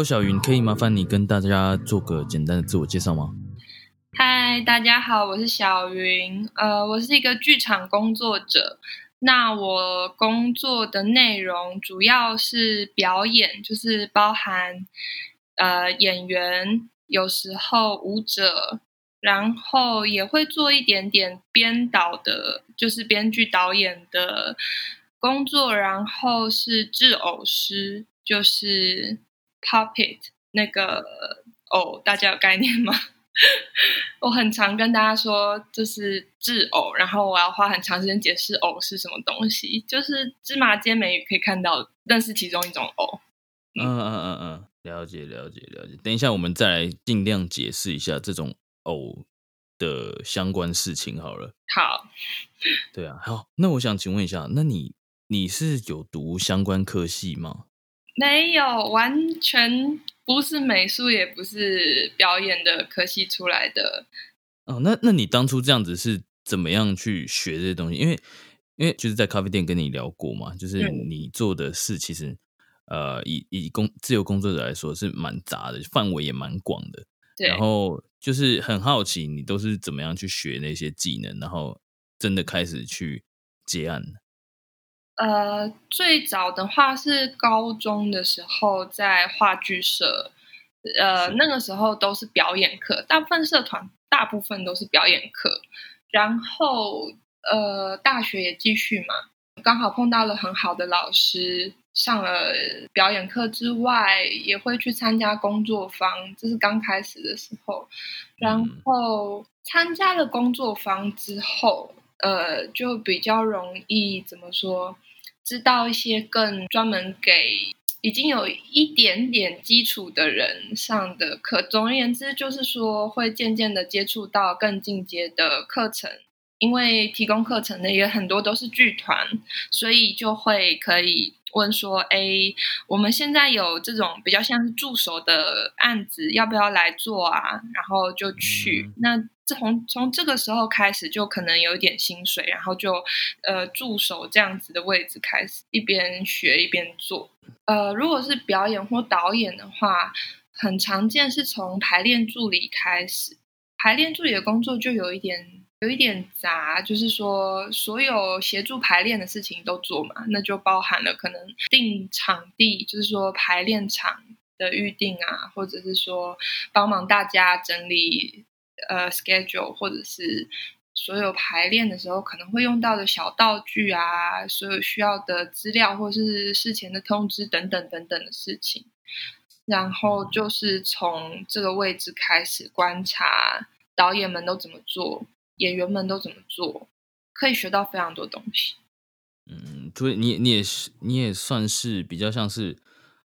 周小云，可以麻烦你跟大家做个简单的自我介绍吗？嗨，大家好，我是小云。呃，我是一个剧场工作者。那我工作的内容主要是表演，就是包含呃演员，有时候舞者，然后也会做一点点编导的，就是编剧导演的工作，然后是制偶师，就是。Puppet 那个偶，大家有概念吗？我很常跟大家说，就是制偶，然后我要花很长时间解释偶是什么东西。就是芝麻街美语可以看到，但是其中一种偶。嗯嗯嗯嗯，了解了解了解。等一下，我们再来尽量解释一下这种偶的相关事情好了。好，对啊，好。那我想请问一下，那你你是有读相关科系吗？没有，完全不是美术，也不是表演的科系出来的。哦，那那你当初这样子是怎么样去学这些东西？因为因为就是在咖啡店跟你聊过嘛，就是你做的事其实呃，以以工自由工作者来说是蛮杂的，范围也蛮广的。对。然后就是很好奇，你都是怎么样去学那些技能，然后真的开始去接案。呃，最早的话是高中的时候在话剧社，呃，那个时候都是表演课，大部分社团大部分都是表演课。然后呃，大学也继续嘛，刚好碰到了很好的老师，上了表演课之外，也会去参加工作坊，这是刚开始的时候。然后参加了工作坊之后，呃，就比较容易怎么说？知道一些更专门给已经有一点点基础的人上的课，总而言之，就是说会渐渐的接触到更进阶的课程。因为提供课程的也很多都是剧团，所以就会可以问说：“哎，我们现在有这种比较像是助手的案子，要不要来做啊？”然后就去那。从从这个时候开始，就可能有一点薪水，然后就呃助手这样子的位置开始一边学一边做。呃，如果是表演或导演的话，很常见是从排练助理开始。排练助理的工作就有一点有一点杂，就是说所有协助排练的事情都做嘛，那就包含了可能定场地，就是说排练场的预定啊，或者是说帮忙大家整理。呃，schedule 或者是所有排练的时候可能会用到的小道具啊，所有需要的资料或是事前的通知等等等等的事情，然后就是从这个位置开始观察导演们都怎么做，演员们都怎么做，可以学到非常多东西。嗯，所以你你也是你也算是比较像是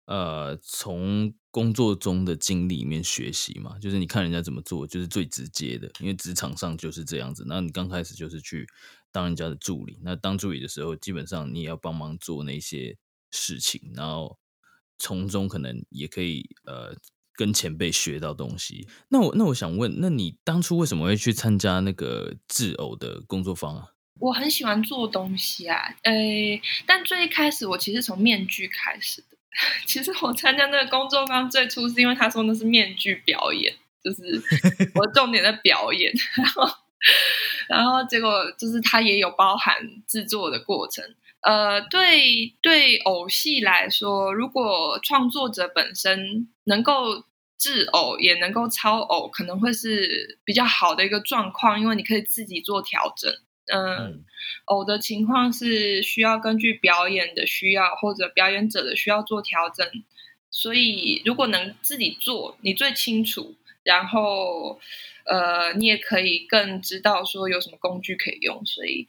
呃从。工作中的经历里面学习嘛，就是你看人家怎么做，就是最直接的，因为职场上就是这样子。那你刚开始就是去当人家的助理，那当助理的时候，基本上你也要帮忙做那些事情，然后从中可能也可以呃跟前辈学到东西。那我那我想问，那你当初为什么会去参加那个制偶的工作坊啊？我很喜欢做东西啊，呃，但最一开始我其实从面具开始的。其实我参加那个工作坊最初是因为他说那是面具表演，就是 我重点的表演，然后然后结果就是他也有包含制作的过程。呃，对对，偶戏来说，如果创作者本身能够制偶，也能够超偶，可能会是比较好的一个状况，因为你可以自己做调整。嗯，偶的情况是需要根据表演的需要或者表演者的需要做调整，所以如果能自己做，你最清楚，然后呃，你也可以更知道说有什么工具可以用，所以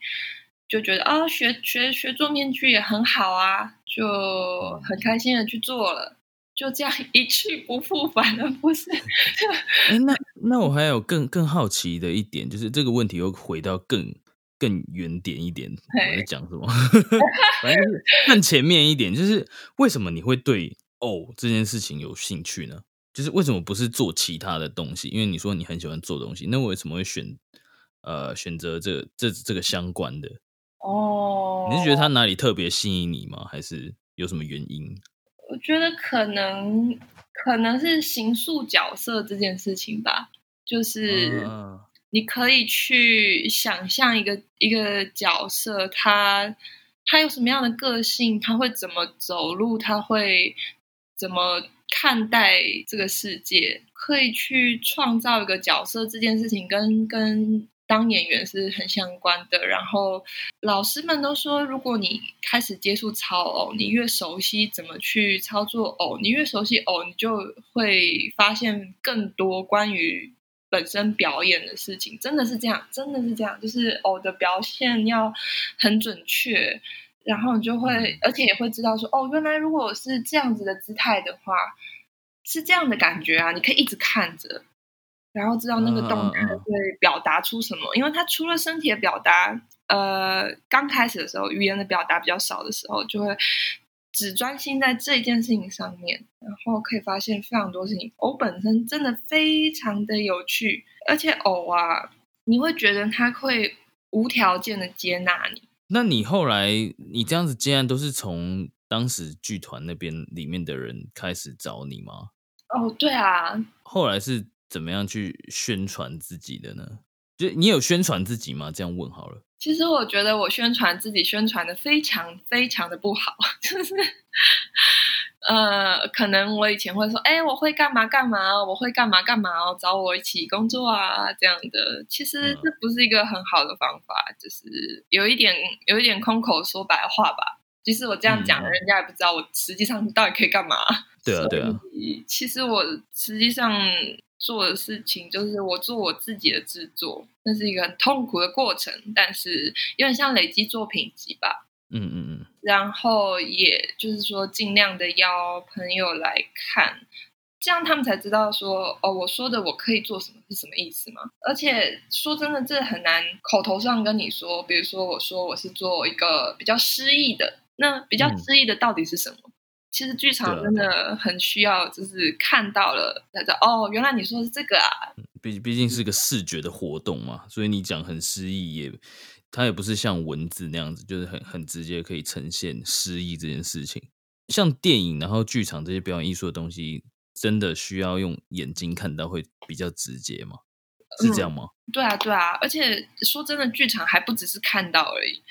就觉得啊，学学学做面具也很好啊，就很开心的去做了。就这样一去不复返了，不是？哎，那那我还有更更好奇的一点，就是这个问题又回到更更远点一点，我在讲什么？反正就是更前面一点，就是为什么你会对偶这件事情有兴趣呢？就是为什么不是做其他的东西？因为你说你很喜欢做东西，那为什么会选呃选择这这这个相关的？哦，你是觉得它哪里特别吸引你吗？还是有什么原因？我觉得可能可能是形塑角色这件事情吧，就是你可以去想象一个一个角色，他他有什么样的个性，他会怎么走路，他会怎么看待这个世界，可以去创造一个角色这件事情，跟跟。当演员是很相关的，然后老师们都说，如果你开始接触操偶，你越熟悉怎么去操作偶，你越熟悉偶，你就会发现更多关于本身表演的事情。真的是这样，真的是这样，就是偶的表现要很准确，然后你就会，而且也会知道说，哦，原来如果是这样子的姿态的话，是这样的感觉啊，你可以一直看着。然后知道那个动态会表达出什么，因为他除了身体的表达，呃，刚开始的时候语言的表达比较少的时候，就会只专心在这件事情上面，然后可以发现非常多事情。偶本身真的非常的有趣，而且偶啊，你会觉得他会无条件的接纳你。那你后来你这样子接案都是从当时剧团那边里面的人开始找你吗？哦，对啊，后来是。怎么样去宣传自己的呢？就你有宣传自己吗？这样问好了。其实我觉得我宣传自己宣传的非常非常的不好，就是呃，可能我以前会说，哎，我会干嘛干嘛，我会干嘛干嘛哦，找我一起工作啊，这样的。其实这不是一个很好的方法，就是有一点有一点空口说白话吧。其实我这样讲，人家也不知道我实际上到底可以干嘛。对啊，对啊。其实我实际上。做的事情就是我做我自己的制作，那是一个很痛苦的过程，但是有点像累积作品集吧。嗯嗯嗯。然后也就是说，尽量的邀朋友来看，这样他们才知道说，哦，我说的我可以做什么是什么意思吗？而且说真的，这很难口头上跟你说。比如说，我说我是做一个比较诗意的，那比较诗意的到底是什么？其实剧场真的很需要，就是看到了才知道哦，原来你说是这个啊。毕毕竟是个视觉的活动嘛，所以你讲很诗意，也它也不是像文字那样子，就是很很直接可以呈现诗意这件事情。像电影，然后剧场这些表演艺术的东西，真的需要用眼睛看到会比较直接吗？是这样吗？对啊，对啊，而且说真的，剧场还不只是看到而已，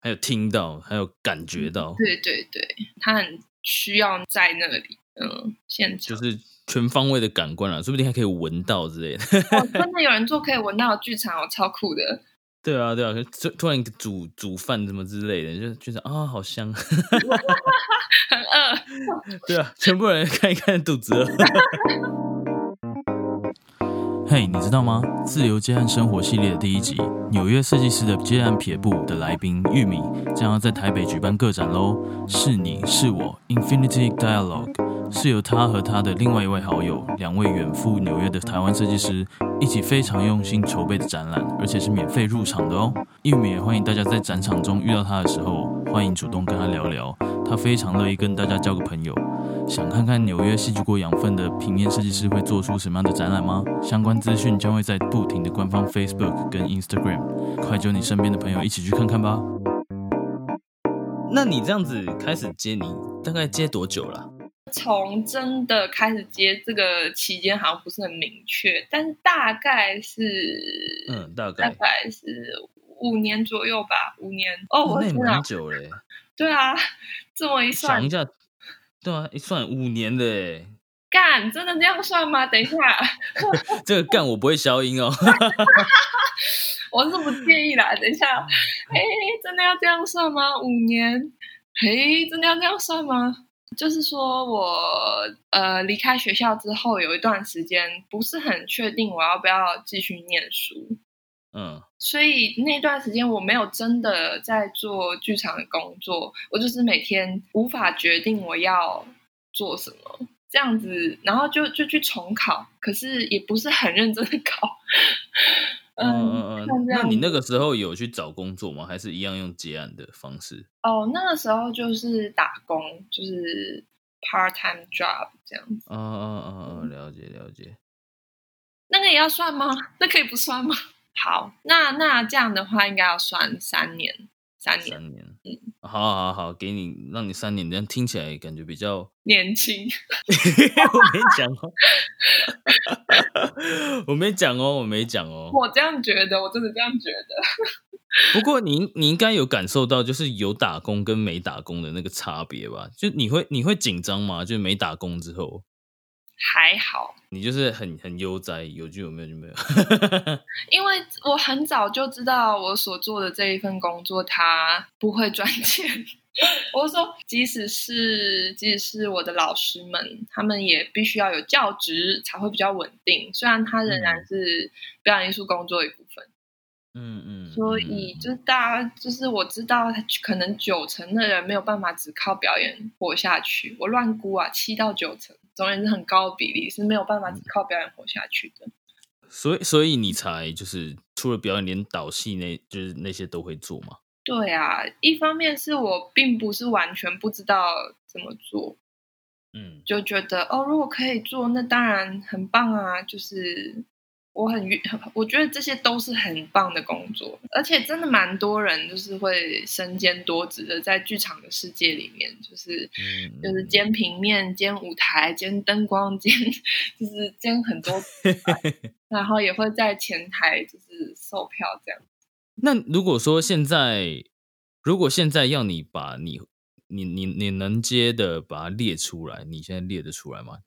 还有听到，还有感觉到。对对对，它很。需要在那里，嗯，现场就是全方位的感官啊，说不定还可以闻到之类的。真的有人做可以闻到的剧场哦，超酷的。对啊，对啊，突突然煮煮饭什么之类的，就觉得啊，好香，很饿。对啊，全部人看一看肚子饿。嘿，你知道吗？自由接案生活系列的第一集，纽约设计师的接案撇步的来宾玉米将要在台北举办个展喽。是你是我，Infinity Dialogue，是由他和他的另外一位好友，两位远赴纽约的台湾设计师一起非常用心筹备的展览，而且是免费入场的哦。玉米也欢迎大家在展场中遇到他的时候，欢迎主动跟他聊聊，他非常乐意跟大家交个朋友。想看看纽约吸取过养分的平面设计师会做出什么样的展览吗？相关资讯将会在不停的官方 Facebook 跟 Instagram，快叫你身边的朋友一起去看看吧。那你这样子开始接，你大概接多久了？从真的开始接这个期间好像不是很明确，但是大概是，嗯，大概大概是五年左右吧，五年哦，我那蛮久嘞。对啊，这么一算，想一下。对啊，一算五年的哎，干真的这样算吗？等一下，这个干我不会消音哦，我是不介意啦。等一下，哎，真的要这样算吗？五年，嘿，真的要这样算吗？就是说我呃离开学校之后，有一段时间不是很确定我要不要继续念书，嗯所以那段时间我没有真的在做剧场的工作，我就是每天无法决定我要做什么。这样子，然后就就去重考，可是也不是很认真的考。嗯嗯嗯那你那个时候有去找工作吗？还是一样用接案的方式？哦，那个时候就是打工，就是 part time job 这样子。哦哦哦哦！了解了解。那个也要算吗？那可以不算吗？好，那那这样的话应该要算三年，三年三年，嗯好好好，给你让你三年，这样听起来感觉比较。年轻。我没讲哦，我没讲哦，我没讲哦。我这样觉得，我真的这样觉得。不过你你应该有感受到，就是有打工跟没打工的那个差别吧？就你会你会紧张吗？就是没打工之后，还好，你就是很很悠哉，有就有，没有就没有。因为我很早就知道我所做的这一份工作它不会赚钱。我是说，即使是即使是我的老师们，他们也必须要有教职才会比较稳定。虽然他仍然是表演艺术工作的一部分。嗯嗯。所以就是大家就是我知道，可能九成的人没有办法只靠表演活下去。我乱估啊，七到九成，总而言之很高的比例是没有办法只靠表演活下去的。所以所以你才就是除了表演，连导戏那就是那些都会做吗？对啊，一方面是我并不是完全不知道怎么做，嗯就觉得哦，如果可以做，那当然很棒啊。就是我很愿，我觉得这些都是很棒的工作，而且真的蛮多人就是会身兼多职的，在剧场的世界里面，就是嗯，就是兼平面、兼舞台、兼灯光、兼就是兼很多，然后也会在前台就是售票这样。那如果说现在，如果现在要你把你你你你能接的把它列出来，你现在列得出来吗？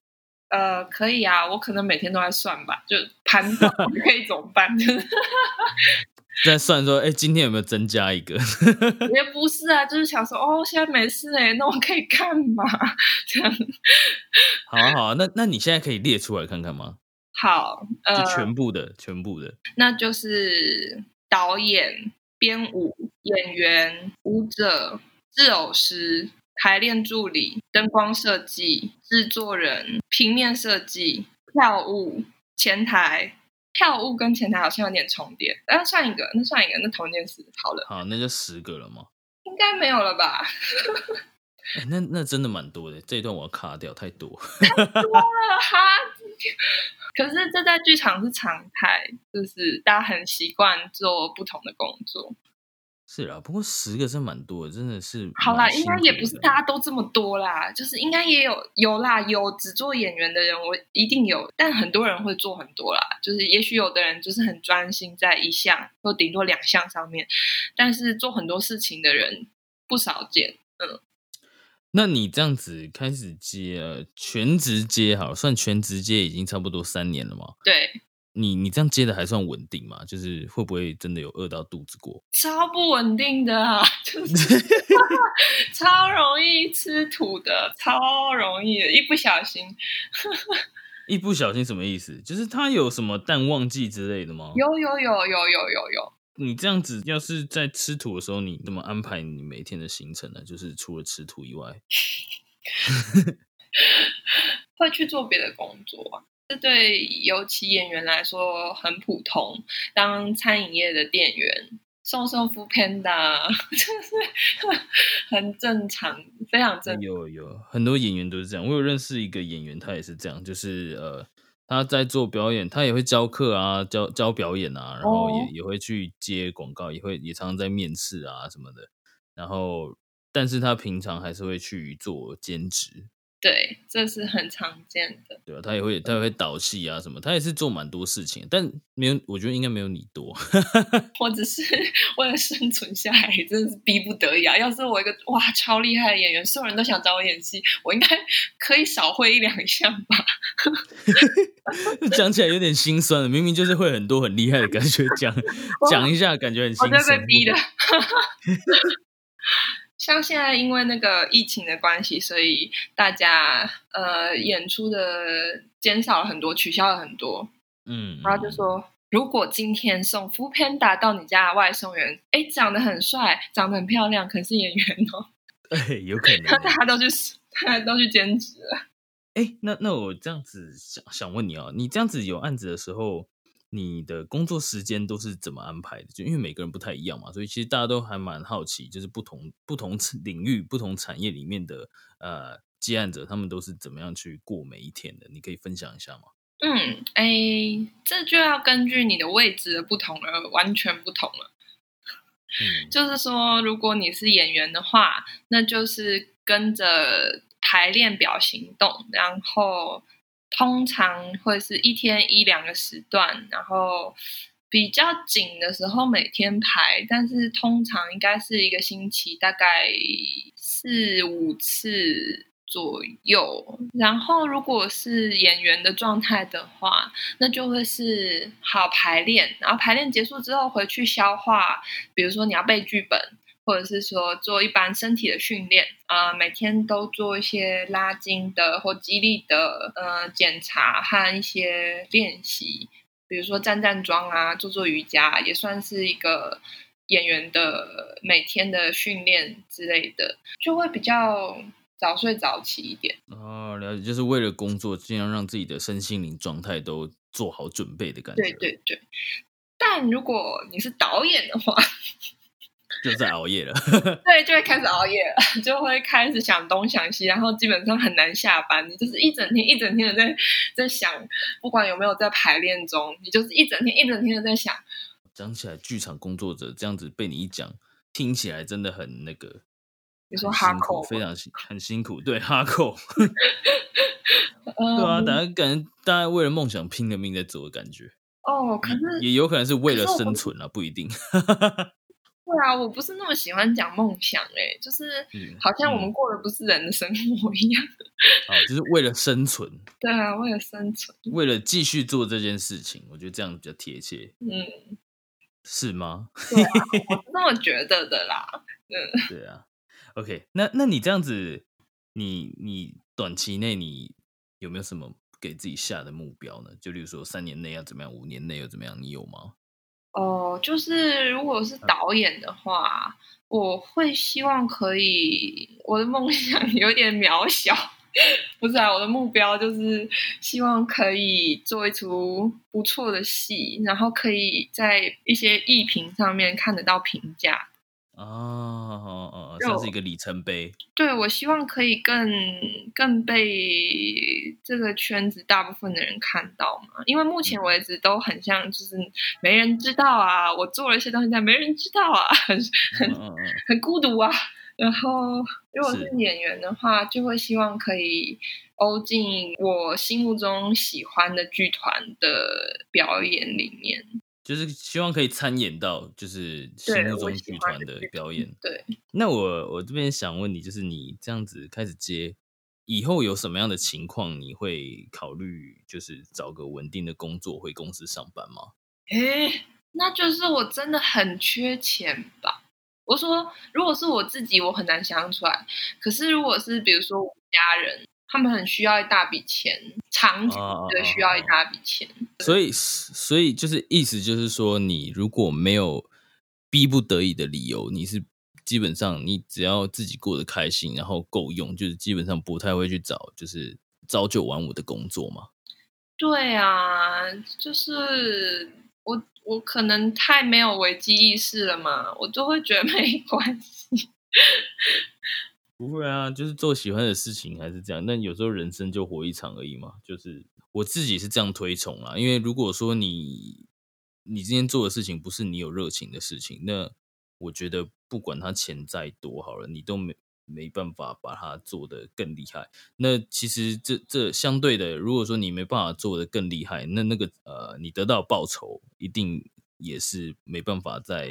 呃，可以啊，我可能每天都在算吧，就盘到 可以怎么办，就在算说，哎、今天有没有增加一个？也不是啊，就是想说，哦，现在没事哎，那我可以干嘛？这样好啊好啊，那那你现在可以列出来看看吗？好，呃就，全部的，全部的。那就是导演、编舞、演员、舞者、制偶师、排练助理、灯光设计、制作人、平面设计、票务、前台。票务跟前台好像有点重叠，那算一个，那算一个，那同一件事好了，好，那就十个了吗。应该没有了吧？哎、那那真的蛮多的，这一段我要卡掉，太多 太。多了哈。可是这在剧场是常态，就是大家很习惯做不同的工作。是啦，不过十个真蛮多的，真的是好啦，蛮应该也不是大家都这么多啦，就是应该也有有啦，有只做演员的人，我一定有，但很多人会做很多啦，就是也许有的人就是很专心在一项或顶多两项上面，但是做很多事情的人不少见。嗯那你这样子开始接呃全职接好了，算全职接已经差不多三年了嘛？对，你你这样接的还算稳定吗？就是会不会真的有饿到肚子过？超不稳定的啊，就是 超容易吃土的，超容易的，一不小心一不小心什么意思？就是他有什么淡旺季之类的吗？有有有有有有有，你这样子，要是在吃土的时候，你怎么安排你每天的行程呢？就是除了吃土以外，会去做别的工作啊。这对尤其演员来说很普通，当餐饮业的店员，送送 o o Panda，就是很正常，非常正常。有有很多演员都是这样。我有认识一个演员，他也是这样，就是呃，他在做表演，他也会教课啊，教教表演啊，然后也、哦也会去接广告，也会也常常在面试啊什么的。然后，但是他平常还是会去做兼职，对，这是很常见的。对啊、他也会他也会导戏啊什么，他也是做蛮多事情，但没有，我觉得应该没有你多。我只是为了生存下来，真的是逼不得已啊！要是我一个哇超厉害的演员，所有人都想找我演戏，我应该 可以少会一两项吧？讲起来有点心酸了，明明就是会很多很厉害的感觉，讲讲一下感觉很心酸。被逼的。像现在因为那个疫情的关系，所以大家呃演出的减少了很多，取消了很多。嗯，然后就说，如果今天送 f o o Panda 到你家的外送员，哎，长得很帅，长得很漂亮，可是演员哦，哎，有可能，大家都去，大家都去兼职了。哎，那那我这样子想想问你哦，你这样子有案子的时候，你的工作时间都是怎么安排的？就因为每个人不太一样嘛，所以其实大家都还蛮好奇，就是不同不同 领域、不同产业里面的呃接案者，他们都是怎么样去过每一天的？你可以分享一下吗？嗯，哎，这就要根据你的位置的不同而完全不同了。嗯，就是说，如果你是演员的话，那就是跟着排练表行动，然后通常会是一天一两个时段，然后比较紧的时候每天排，但是通常应该是一个星期大概四五次。左右，然后如果是演员的状态的话，那就会是好排练，然后排练结束之后回去消化，比如说你要背剧本，或者是说做一般身体的训练啊，每天都做一些拉筋的或肌力的呃检查和一些练习，比如说站站桩啊，做做瑜伽，也算是一个演员的每天的训练之类的，就会比较。早睡早起一点哦，了解，就是为了工作，尽量让自己的身心灵状态都做好准备的感觉。对对对，但如果你是导演的话，就在熬夜了。对，就会开始熬夜了，就会开始想东想西，然后基本上很难下班。你就是一整天一整天的在在想，不管有没有在排练中，你就是一整天一整天的在想。讲起来，剧场工作者这样子被你一讲，听起来真的很那个。你说哈扣非常辛很辛苦，对哈扣，对啊，大家感觉大家为了梦想拼了命在走的感觉哦，可是也有可能是为了生存啊，不一定。对啊，我不是那么喜欢讲梦想，哎，就是好像我们过的不是人的生活一样。哦，就是为了生存。对啊，为了生存，为了继续做这件事情，我觉得这样比较贴切。嗯，是吗？对啊，我是这么觉得的啦。嗯，对啊。OK，那那你这样子，你你短期内你有没有什么给自己下的目标呢？就例如说三年内要怎么样，五年内又怎么样？你有吗？哦，就是如果是导演的话，我会希望可以，我的梦想 有点渺小，不是啊，我的目标就是希望可以做一出不错的戏，然后可以在一些艺评上面看得到评价。哦哦哦，算是一个里程碑。对，我希望可以更更被这个圈子大部分的人看到嘛，因为目前为止都很像，就是没人知道啊，我做了一些东西，但没人知道啊，很很很孤独啊。然后，如果是演员的话，就会希望可以欧进我心目中喜欢的剧团的表演里面。就是希望可以参演到，就是心目中剧团的表演。对，那我我这边想问你，就是你这样子开始接，以后有什么样的情况，你会考虑就是找个稳定的工作回公司上班吗？哎，那就是我真的很缺钱吧。我说，如果是我自己，我很难想象出来。可是如果是比如说我家人。他们很需要一大笔钱，长期的需要一大笔钱。所以，所以就是意思就是说，你如果没有逼不得已的理由，你是基本上你只要自己过得开心，然后够用，就是基本上不太会去找就是朝九晚五的工作嘛。对啊，就是我我可能太没有危机意识了嘛，我就会觉得没关系。不会啊，就是做喜欢的事情还是这样。但有时候人生就活一场而已嘛。就是我自己是这样推崇啊。因为如果说你你今天做的事情不是你有热情的事情，那我觉得不管他钱再多好了，你都没没办法把它做得更厉害。那其实这这相对的，如果说你没办法做得更厉害，那那个呃，你得到报酬一定也是没办法在，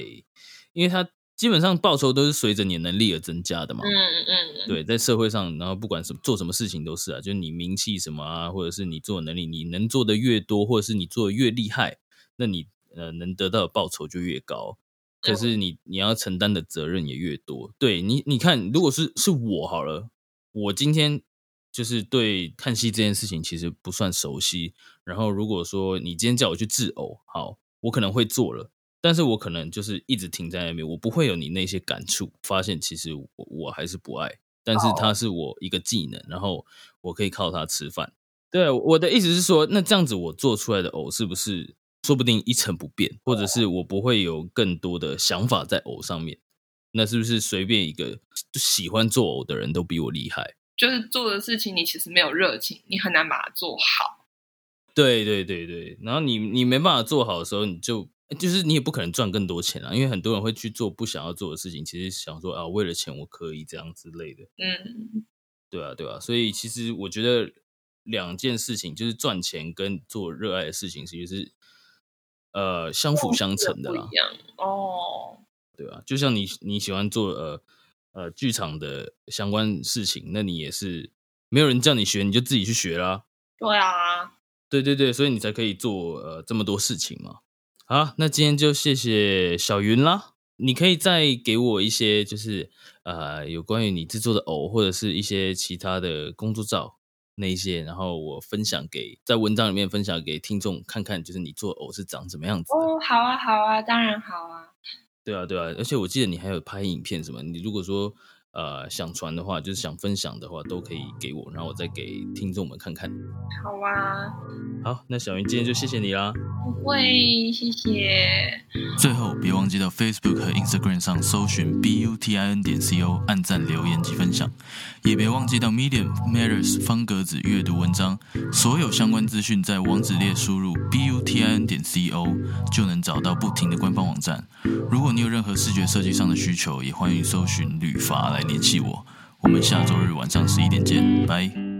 因为他。基本上报酬都是随着你能力而增加的嘛。嗯嗯。对，在社会上，然后不管什做什么事情都是啊，就是你名气什么啊，或者是你做的能力，你能做的越多，或者是你做的越厉害，那你呃能得到的报酬就越高。可是你你要承担的责任也越多。对你，你看，如果是是我好了，我今天就是对看戏这件事情其实不算熟悉。然后如果说你今天叫我去制偶，好，我可能会做了，但是我可能就是一直停在那边，我不会有你那些感触，发现其实我我还是不爱。但是它是我一个技能，然后我可以靠它吃饭。对，我的意思是说，那这样子我做出来的藕是不是说不定一成不变，或者是我不会有更多的想法在藕上面？那是不是随便一个喜欢做藕的人都比我厉害？就是做的事情你其实没有热情，你很难把它做好。对对对对，然后你你没办法做好的时候，你就就是你也不可能赚更多钱啊，因为很多人会去做不想要做的事情，其实想说啊，为了钱我可以这样之类的。嗯，对啊对啊，所以其实我觉得。两件事情就是赚钱跟做热爱的事情，其实是呃相辅相成的啦。哦，对啊？就像你你喜欢做呃呃剧场的相关事情，那你也是没有人叫你学，你就自己去学啦。对啊，对对对，所以你才可以做呃这么多事情嘛。好，那今天就谢谢小云啦。你可以再给我一些就是呃有关于你制作的偶或者是一些其他的工作照。那一些，然后我分享给在文章里面分享给听众看看，就是你做偶是长什么样子。哦，好啊，好啊，当然好啊。对啊，对啊，而且我记得你还有拍影片什么，你如果说呃想传的话，就是想分享的话，都可以给我，然后我再给听众们看看。好啊。好，那小云今天就谢谢你啦。不会，谢谢。最后，别忘记到 Facebook 和 Instagram 上搜寻 b u t i n 点 c o，按赞、留言及分享。也别忘记到 Medium Matters 方格子阅读文章。所有相关资讯在网址列输入 b u t i n 点 c o，就能找到不停的官方网站。如果你有任何视觉设计上的需求，也欢迎搜寻旅发来联系我。我们下周日晚上十一点见，拜。